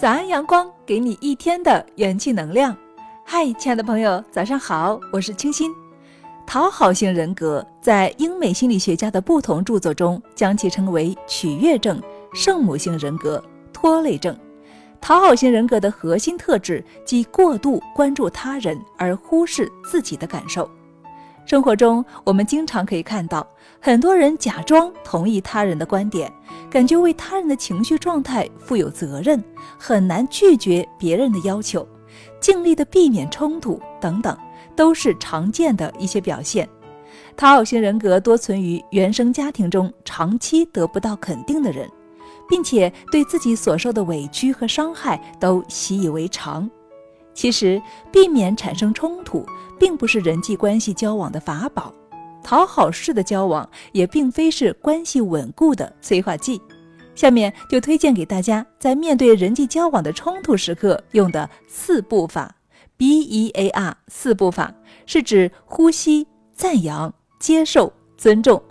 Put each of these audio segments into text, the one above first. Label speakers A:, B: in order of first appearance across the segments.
A: 早安，阳光，给你一天的元气能量。嗨，亲爱的朋友，早上好，我是清新。讨好型人格在英美心理学家的不同著作中，将其称为取悦症、圣母型人格、拖累症。讨好型人格的核心特质即过度关注他人而忽视自己的感受。生活中，我们经常可以看到很多人假装同意他人的观点，感觉为他人的情绪状态负有责任，很难拒绝别人的要求，尽力的避免冲突等等，都是常见的一些表现。讨好型人格多存于原生家庭中长期得不到肯定的人，并且对自己所受的委屈和伤害都习以为常。其实，避免产生冲突，并不是人际关系交往的法宝；讨好式的交往也并非是关系稳固的催化剂。下面就推荐给大家，在面对人际交往的冲突时刻用的四步法 B E A R 四步法，是指呼吸、赞扬、接受、尊重。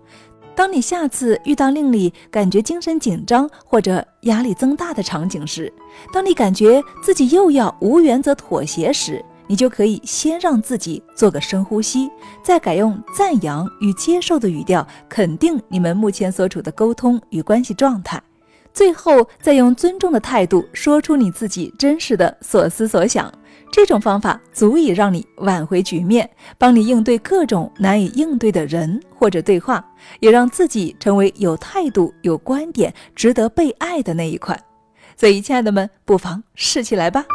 A: 当你下次遇到令你感觉精神紧张或者压力增大的场景时，当你感觉自己又要无原则妥协时，你就可以先让自己做个深呼吸，再改用赞扬与接受的语调肯定你们目前所处的沟通与关系状态。最后，再用尊重的态度说出你自己真实的所思所想。这种方法足以让你挽回局面，帮你应对各种难以应对的人或者对话，也让自己成为有态度、有观点、值得被爱的那一款。所以，亲爱的们，不妨试起来吧。